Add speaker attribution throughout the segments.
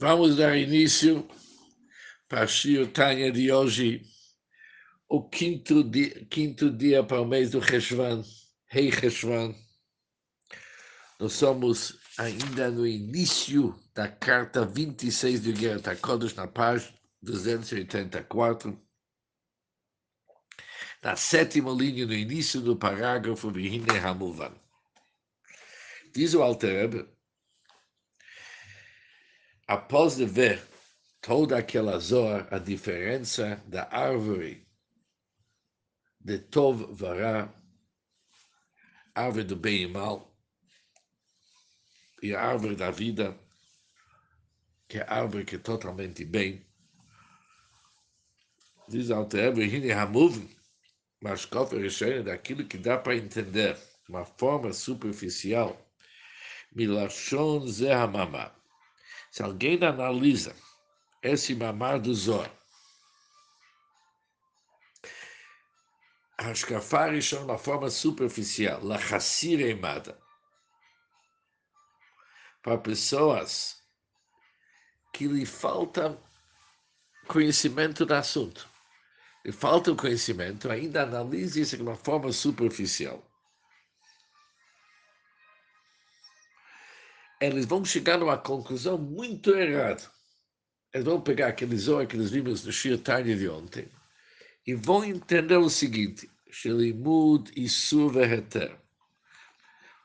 Speaker 1: Vamos dar início para a Tanya de hoje, o quinto dia, quinto dia para o mês do Reshvan, Rei Reshvan. Nós somos ainda no início da carta 26 de Guerra Kodesh, na página 284, na sétima linha, no início do parágrafo Vihine Hamuvan. Diz o Alter após ver toda aquela zor, a diferença da árvore de Tov Vará, árvore do bem e mal, e a árvore da vida, que é a árvore que é totalmente bem. Diz Alter Hine Hamuv, mas Kofer daquilo que dá para entender, de uma forma superficial, Milachon Zehamamah se alguém analisa esse mamar do Zohar, Hashkafar de uma forma superficial, Lachassir Eimada, para pessoas que lhe falta conhecimento do assunto. Lhe falta o conhecimento, ainda analise isso de uma forma superficial. Eles vão chegar numa conclusão muito errada. Eles vão pegar aquele zoa que eles vimos no Shir Tanya de ontem e vão entender o seguinte, Shelimud e Suveheter,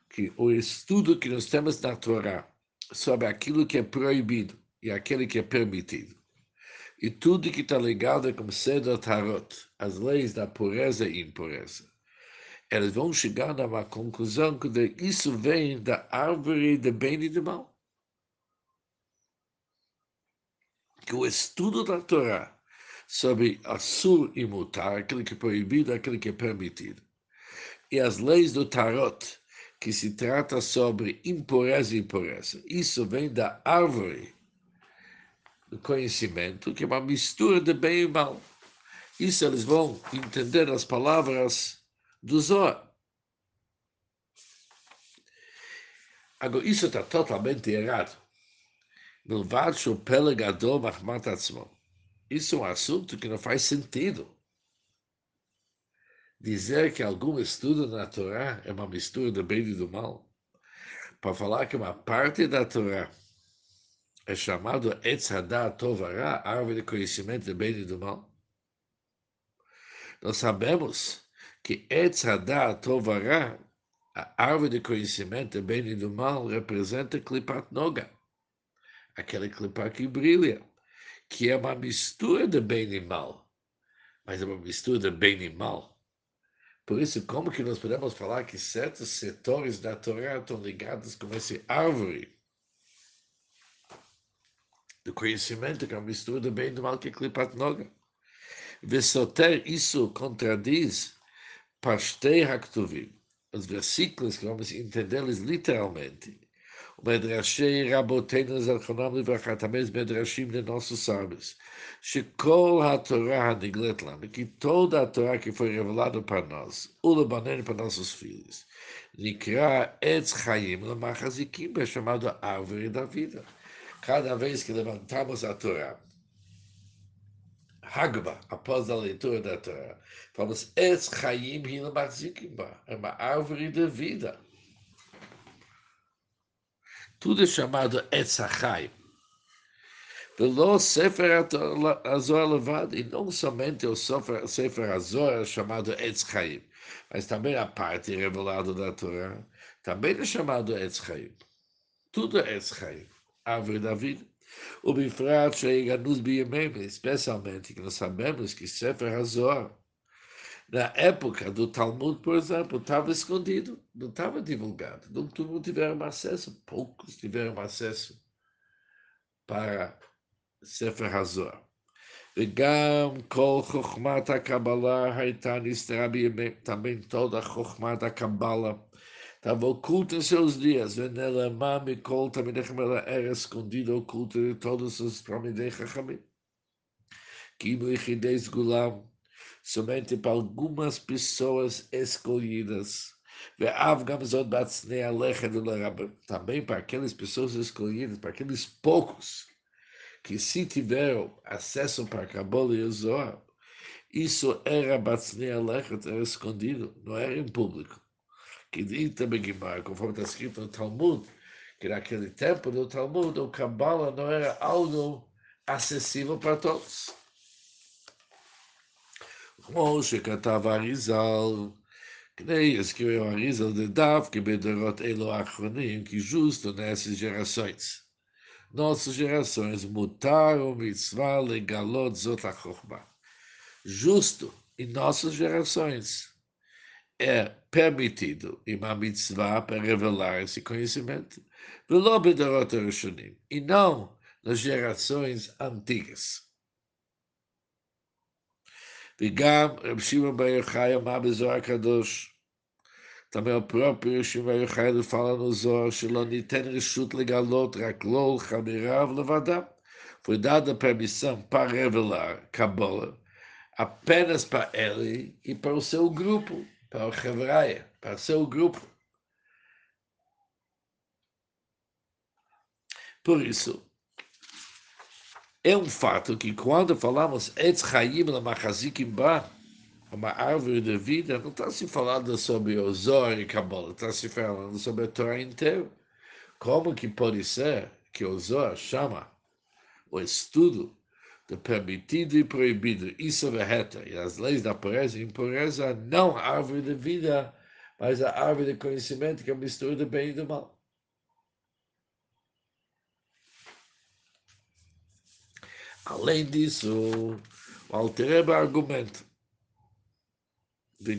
Speaker 1: que o estudo que nós temos na Torá sobre aquilo que é proibido e aquele que é permitido, e tudo que está ligado com Seder Tarot, as leis da pureza e impureza, eles vão chegar numa conclusão que isso vem da árvore de bem e de mal. Que o estudo da Torá sobre Assur e Mutar, aquilo que é proibido, aquilo que é permitido, e as leis do Tarot, que se trata sobre impureza e impureza, isso vem da árvore do conhecimento, que é uma mistura de bem e mal. Isso eles vão entender as palavras do Zohar. Agora, isso está totalmente errado. Milvad o pelegador mahmat atzmo. Isso é um assunto que não faz sentido. Dizer que algum estudo na Torá é uma mistura do bem e do mal. Para falar que uma parte da Torá é chamado Etz Hadat Tovara, árvore de conhecimento do bem e do mal. Nós sabemos que Etz Hadat Tovara, a árvore de conhecimento do bem e do mal, representa Klipat Noga, aquele Klipat que brilha, que é uma mistura de bem e mal, mas é uma mistura de bem e mal. Por isso, como que nós podemos falar que certos setores da Torá estão ligados com essa árvore do conhecimento, que é uma mistura de bem e do mal, que é Klipat Noga? Vesoter, isso contradiz Pastei Haktuvim, os versículos que vamos entendê-los literalmente. O Medrashei Raboteinu Zalchonam Livrachat, também os Medrashim de nossos sábios. Shekol HaTorah HaNiglet Lam, que toda a Torá que foi revelada para nós, o Lebanon para nossos filhos, Nikra Etz Chaim Lamachazikim, é chamado Árvore da Vida. Cada vez que levantamos a Torá, Hagba, após a leitura da Torá. Falamos, Es Chaim Hinamazikimba, é uma árvore de vida. Tudo é chamado Es Chaim. Velo Sefer Azor levado, e não somente o Sefer Azor é chamado Etz Chaim, mas também a parte revelada da Torá, também é chamado Etz Chaim. Tudo é Etz Chaim, árvore da vida. O Bifrat Sheiganus Biyemem, especialmente que nós sabemos que Sefer Hazor, na época do Talmud, por exemplo, estava escondido, não estava divulgado, não todos tiveram acesso, poucos tiveram acesso para Sefer Hazor. וגם כל חוכמת הקבלה הייתה נסתרה בימי, também toda a חוכמת הקבלה Estava oculto em seus dias. Venelamá Mikol Tamidechamela era escondido, oculto de todos os Tamidei Chachamim. Kimu Ichideis Gulam, somente para algumas pessoas escolhidas. Também para aquelas pessoas escolhidas, para aqueles poucos que se tiver acesso para a Kabbalah e o Zohar, isso era Batznia Lechet, era escondido, não era em público Que dita Begimar, conforme está escrito no Talmud, que naquele tempo do Talmud, o Kabbalah não era algo acessível para todos. כמו שכתב אריזל, כדי escreveu Arizal de Dav, que Bedorot Elo Achronim, que justo nessas gerações. Nossas gerações mutaram mitzvah legalot zot chokhmah. Justo em nossas gerações é permitido uma mitzvah para revelar esse conhecimento, e não nas gerações antigas. וגם רב שמעון בר יוחאי אמר בזוהר הקדוש, também o próprio Shimon Yochai fala no Zohar, שלא ניתן רשות לגלות רק לו חבריו לבדם. Foi dada permissão para revelar Kabbalah apenas para ele e para o seu grupo, para o Hebraia, para seu grupo. Por isso, é um fato que quando falamos Etz Chaim Lamachazikim Ba, uma árvore de vida, não está se falando sobre o Zohar e Kabbalah, está se falando sobre a Torá inteira. Como que pode ser que o Zohar chama o estudo de permitido e proibido. Isso é reta. E as leis da pureza e impureza, não a árvore de vida, mas a árvore de conhecimento que é mistura do bem e do mal. Além disso, o Altereba argumenta.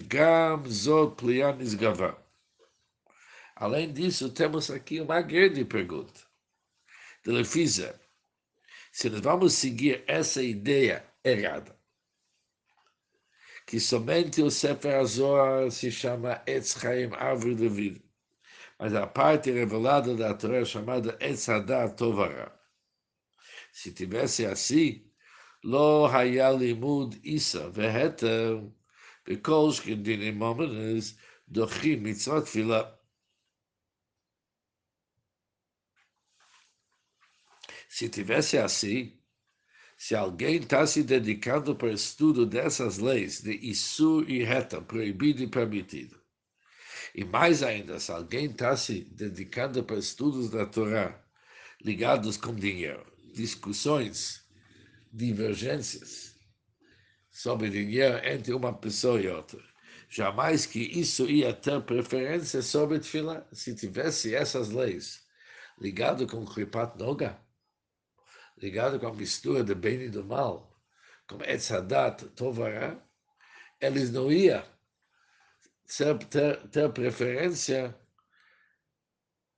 Speaker 1: Gam, Zod, plianis gavá. Além disso, temos aqui uma grande pergunta. de lefizer se nós vamos seguir essa ideia errada, que somente o Sefer Azor se chama Etz Chaim, árvore de vida, mas a parte revelada da Torá é chamada Etz Hadat Tovara. Se tivesse assim, lo haya limud isa veheter בכל שכדינים מומנס דוחים מצוות תפילה. Se tivesse assim, se alguém está se dedicando para o estudo dessas leis de Isur e Reta, proibido e permitido, e mais ainda, se alguém está se dedicando para estudos da Torá ligados com dinheiro, discussões, divergências sobre dinheiro entre uma pessoa e outra. Jamais que isso ia ter preferência sobre Tfila se tivesse essas leis ligado com Kripat Noga, ligado com a mistura do bem e do mal, com é Etzadat, Tovará, eles não iam ter, ter, ter preferência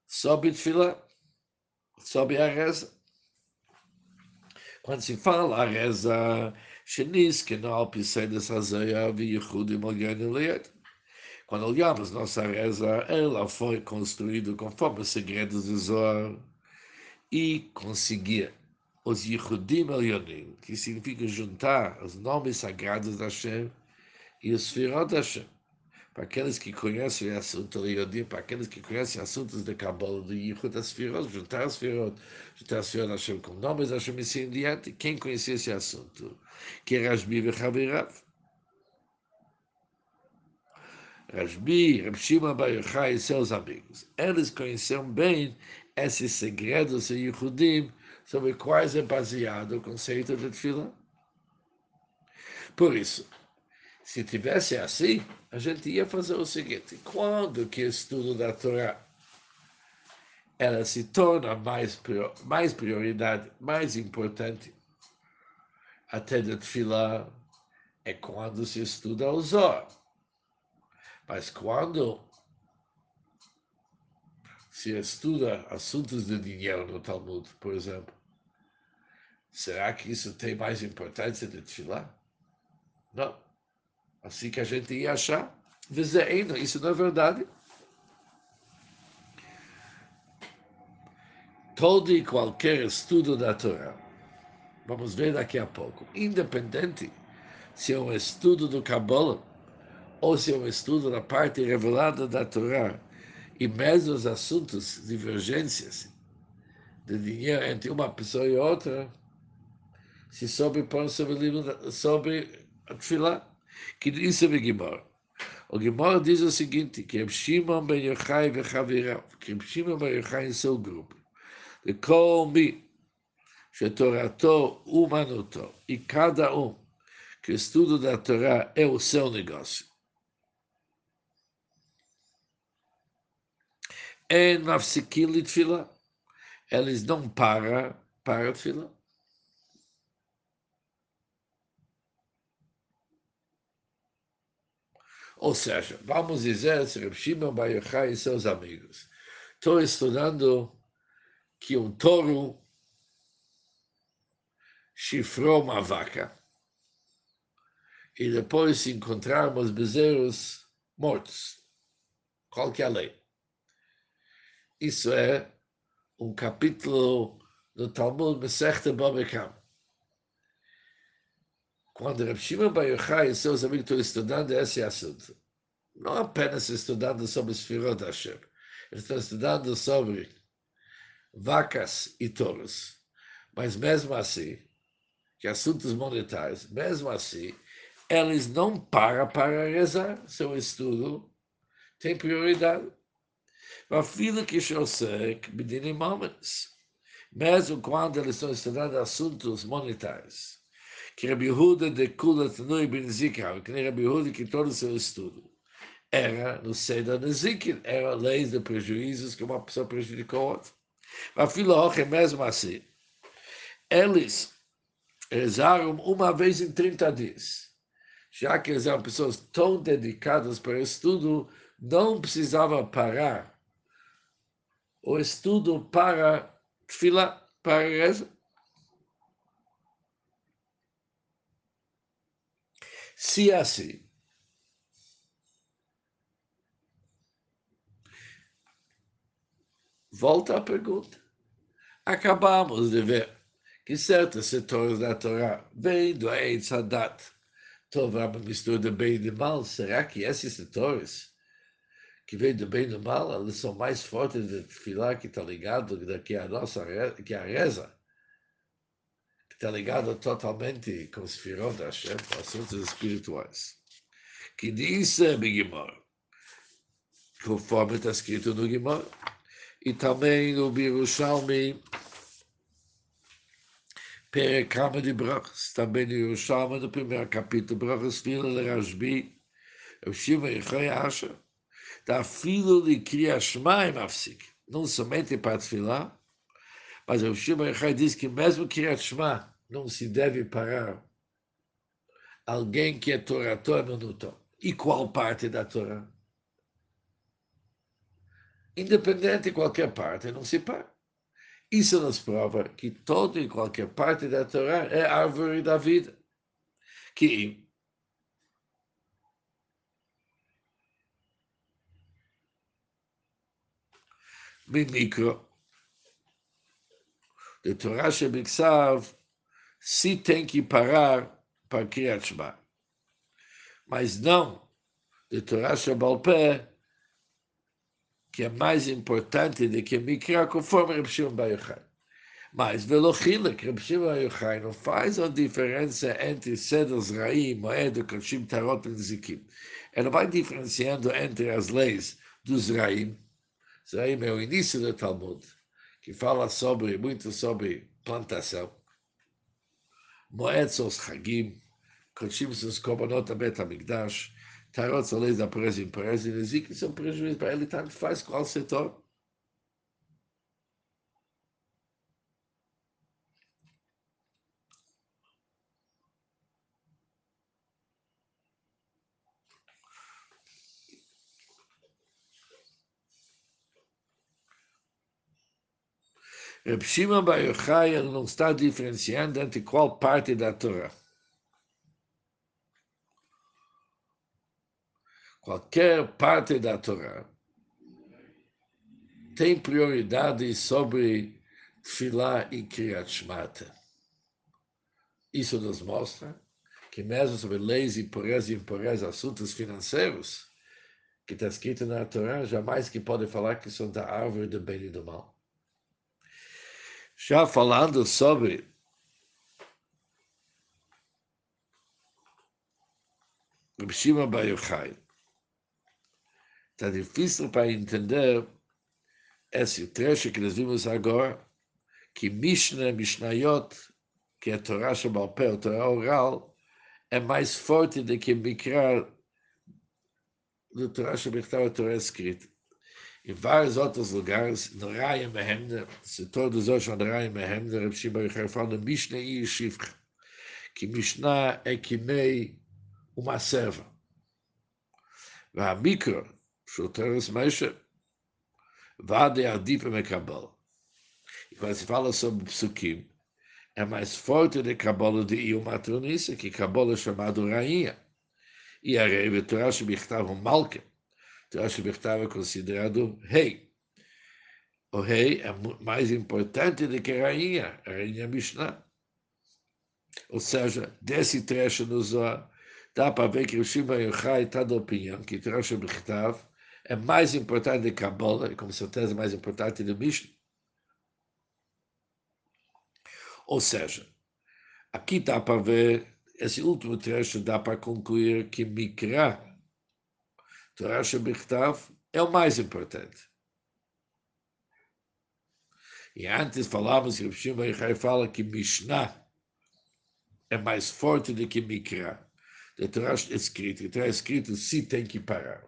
Speaker 1: sobre Tfilá, sobre a reza. Quando se fala a reza, Sheniz, que não alpicei dessa zeia, vi Yehudi Mogeniliet. Quando olhamos nossa reza, ela foi construída conforme os segredos do Zohar e conseguia os Yehudim Elyonim, que significa juntar os nomes sagrados da Hashem e os Firot Hashem para aqueles que conhecem o assunto de para aqueles que conhecem assuntos de Kabbalah, de Yichud Asfirot, juntar as Firot, juntar as Firot Hashem com nomes Hashem e assim diante, quem conhecia esse assunto? Que é Rashbi e Chavirav. Rashbi, Rabshima Bar e seus amigos. Eles conheciam bem esses segredos de Yichudim sobre quais é baseado o conceito de Tefillah. Por isso, se tivesse assim, a gente ia fazer o seguinte: quando que o estudo da Torá ela se torna mais, mais prioridade, mais importante, até de Tfilah, é quando se estuda o Zohar. Mas quando se estuda assuntos de dinheiro no Talmud, por exemplo, será que isso tem mais importância de Tfilah? Não. Assim que a gente ia achar. Isso não é verdade. Todo e qualquer estudo da Torá, vamos ver daqui a pouco, independente se é um estudo do Kabbalah ou se é um estudo da parte revelada da Torá, e mesmo os assuntos, divergências de dinheiro entre uma pessoa e outra, se sobre pão sobre livro sobre a tefilá, que disse o Gimor. O Gimor diz o seguinte, que Reb Shimon ben Yochai e Chavirav, que Reb Shimon ben Yochai em seu grupo, de כל מי שתורתו אומנותו, e cada um que o estudo da Torá é o seu negócio. En mafsikim litfila. Eles não param para a fila. Ou seja, vamos dizer, Reb Shimon Bar Yochai e seus amigos estão estudando que um touro chifrou uma vaca e depois encontrarmos bezerros mortos. Qual que é a lei? Isso é um capítulo do Talmud Mesechta Babekam. Quando Rav Shimon Bar e seus amigos estão estudando esse assunto, não apenas estudando sobre Sfirot Hashem, eles estão estudando sobre vacas e touros. Mas mesmo assim, que assuntos monetários, mesmo assim, eles não param para rezar. Seu estudo tem prioridade. Afilo que Shosek Bedinim Moments. Mesmo quando eles estão estudando assuntos monetários. Que Rabbi Yehuda de Kula Tanui Ben Zikra, que nem Rabbi Yehuda que todo o seu estudo era no Seder Nezikin, era leis de prejuízos que uma pessoa prejudicou outra. Afilo Hoche, mesmo assim, eles rezaram uma vez em 30 dias. Já que eles eram pessoas tão dedicadas para o estudo, não precisava parar o estudo para fila, para reza. Se é assim, volta a pergunta. Acabamos de ver que certos setores da Torá vêm do Eitz Hadat. Tova mistura de bem e de mal. Será que esses setores que vem do bem e do mal, eles são mais fortes de filar que está ligado que a nossa que a reza, está ligado totalmente com os firot da Hashem, com assuntos espirituais. Que diz Bigimor, conforme está escrito no Gimor, e também no Birushalmi, Perekama de Brachas, também no Yerushalmi, no primeiro capítulo, Brachas, Fila, Lerashbi, o Shiva e Asher, da filo de Kriyashma mafsik. Não somente para Tfilah, mas o Shimon Yochai diz que mesmo Kriyashma não se deve parar alguém que é Torah, Torah minuto. E qual parte da Torá? Independente de qualquer parte, não se para. Isso nos prova que toda e qualquer parte da Torá é árvore da vida. Que de Torah Shebiksav, se tem que parar para Kriyat Shema. Mas não de Torah Shebalpé, que é mais importante do que Mikra, conforme Reb Shimon Bar Mas Velochila, que Reb Shimon Bar não faz a diferença entre Seders Zraim, Moed, Kodshim, Tarot e Zikim. Ela vai diferenciando entre as leis dos Zraim, Zraim é o início do Talmud, que fala sobre, muito sobre plantação. Moed são os Hagim, Kodshim são os Korbanot Abet HaMikdash, Tarot são leis da pureza e impureza, e Nezik são para ele, tanto faz qual setor. Reb Shimon Bar Yochai não está diferenciando entre qual parte da Torá. Qualquer parte da Torá tem prioridade sobre Tfilah e Kriyat Shmata. Isso nos mostra que mesmo sobre leis e pureza e impureza, assuntos financeiros, que está escrito na Torá, jamais que pode falar que são da árvore do bem e do mal já falando sobre Shimon Bar Yochai. Está difícil para entender esse trecho que nós vimos agora, que Mishnah, Mishnayot, que é Torá Shabalpé, Torá oral, é mais forte do que Mikra do Torá Shabalpé, Torá escrita Em vários outros lugares, no Raya Mehemner, se todos hoje no Raya Mehemner, Reb Shimon Yochai fala Mishnah e Yeshivcha, que Mishnah é que nem uma serva. והמיקרו, שהוא תרס משה, ועד עדיף מקבל. E quando se fala sobre psukim, é mais forte de cabala de Ilma Tronissa, que cabala é chamado rainha. E a rei, Torah Shebichtav, Malka. Torah Shebichtav é considerado rei. O rei é mais importante do que a rainha, a rainha Mishnah. Ou seja, desse trecho no Zohar, dá para ver que o Shimon Yochai está da opinião que Torah Shebichtav é mais importante do que Kabbalah, e com certeza mais importante do Mishnah. Ou seja, aqui dá para ver, esse último trecho dá para concluir que Mikra, Torah Shebichtav, é o mais importante. E antes falávamos que o Shimon fala que Mishnah é mais forte do que Mikra. A Torá é escrito, a Torá é escrito, se tem que parar.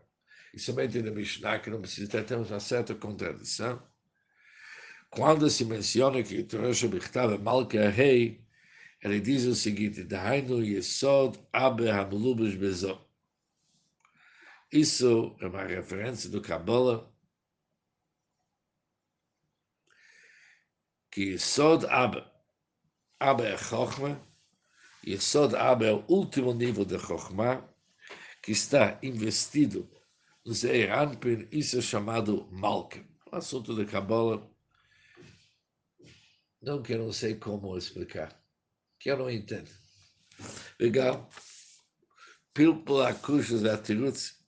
Speaker 1: E somente na Mishnah, que não precisa ter uma certa contradição, quando se menciona que Torah Shebichtav é Malka Rei, ele diz o seguinte, Dahainu Yesod Abe Hamlubush Bezo. Isso é uma referência do Kabbalah, que Yesod Abe, Abe é Chochma, Yesod Abe é o último nível de Chochma, que está investido no Zeir Anpin, isso é chamado Malka. O assunto de Kabbalah não que eu não sei como explicar, que eu não entendo. Legal. Pilpula Kushas Atirutz,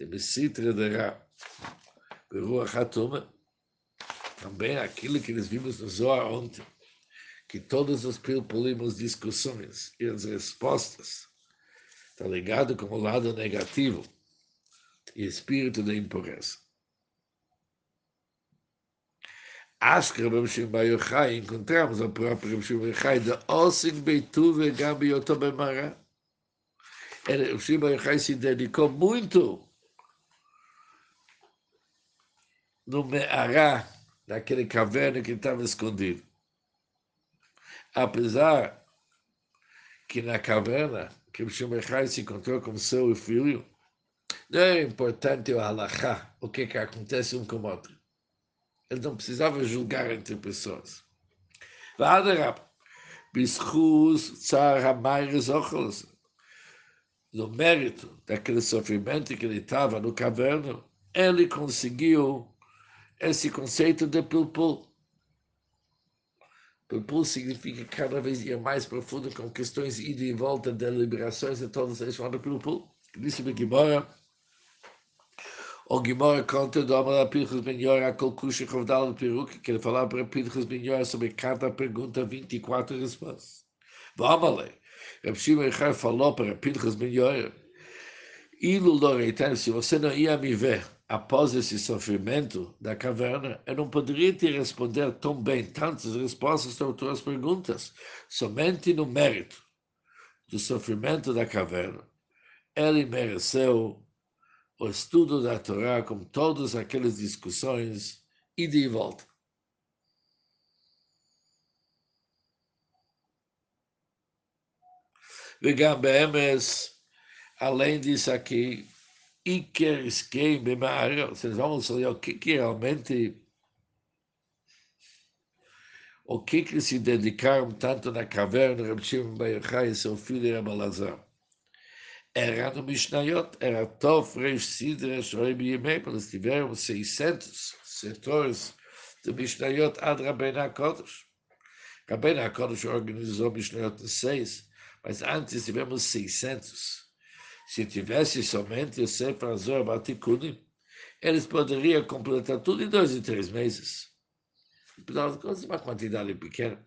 Speaker 1: de Messitra de Ra, Rua Hatuma, também aquilo que nós vimos no Zohar ontem, que todos os pilpulimos discussões e as respostas está ligado com o lado negativo e espírito da impureza. Acho que Rabbi Shimon Yochai encontramos o próprio Rabbi Shimon Yochai da Osin Beitu e Gabi Otobemara. Rabbi Shimon Yochai se dedicou muito no Me'ará, naquele caverna que estava escondido. Apesar que na caverna, que Yochai se encontrou com seu filho, não é importante o halachá, o que, que acontece um com o outro. Ele não precisava julgar entre pessoas. No mérito daquele sofrimento que ele estava no caverno, ele conseguiu esse conceito de pilpul. Pilpul significa cada vez ir mais profundo com questões ida e volta, deliberações e todas as chamado pilpul. Disse me que o Gimora conta do Amar Pinchas Ben Yora Kol Kusha Chovdal Peruk, que ele falava para Pinchas Ben sobre cada pergunta 24 respostas. Vamos Reb Shimon falou para Pinchas Ben Yora, Ilu Loreitan, se você não ia me ver após esse sofrimento da caverna, eu não poderia te responder tão bem tantas respostas às tuas perguntas, somente no mérito do sofrimento da caverna. Ele mereceu o estudo da Torá com todas aquelas discussões e de volta. וגם באמס, além disso aqui, Iker Esquem Bemara, vocês vamos olhar o que, que realmente, o que que se dedicaram tanto na caverna, Bar Yochai e seu filho Rabalazar era no Mishnayot, era Tov Reish Sidra Shoei Biyemei, eles tiveram 600 setores do Mishnayot ad Rabbeinu HaKodesh. Rabbeinu HaKodesh organizou Mishnayot 6, mas antes tivemos 600. Se tivesse somente o Sefer Azor Batikunim, eles poderiam completar tudo em dois e três meses. Afinal de contas, uma quantidade pequena.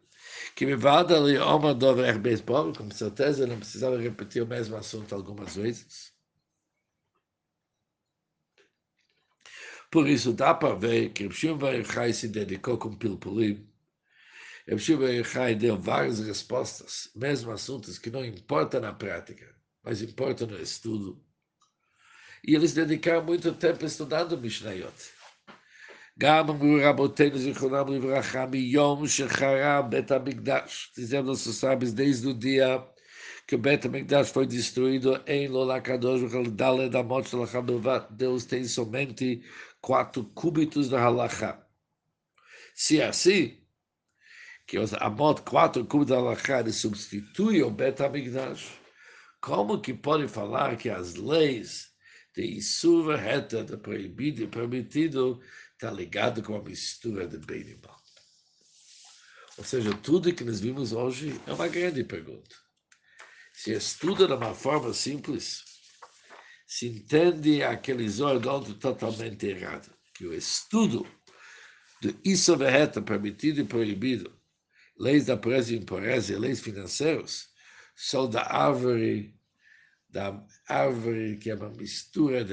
Speaker 1: Que me vada ali uma dover beisebol, com certeza não precisava repetir o mesmo assunto algumas vezes. Por isso dá para ver que Rishon Yochai se dedicou com Pilpulim. Rishon Yochai deu várias respostas, mesmo assuntos que não importam na prática, mas importam no estudo. E eles dedicaram muito tempo estudando Mishnayot. גם אמרו רבותינו זיכרונם לברכה מיום שחרב בית המקדש. Dizemos nossos sábios desde o dia que o Beta Mikdash foi destruído em Lolakadosh, Dale da morte de Lachabelvat, Deus tem somente quatro cúbitos da Halachá. Se é assim, que os Amot, quatro cúbitos da Halachá, substitui o Beta Mikdash, como que pode falar que as leis de Isur Reta, de proibido e permitido, está ligado com a mistura de bem e mal? Ou seja, tudo que nós vimos hoje é uma grande pergunta. Se estuda de uma forma simples, se entende aquele Zordon totalmente errado. Que o estudo do isso verreta, permitido e proibido, leis da pureza e impureza e leis financeiras, são da árvore, da árvore que é uma mistura de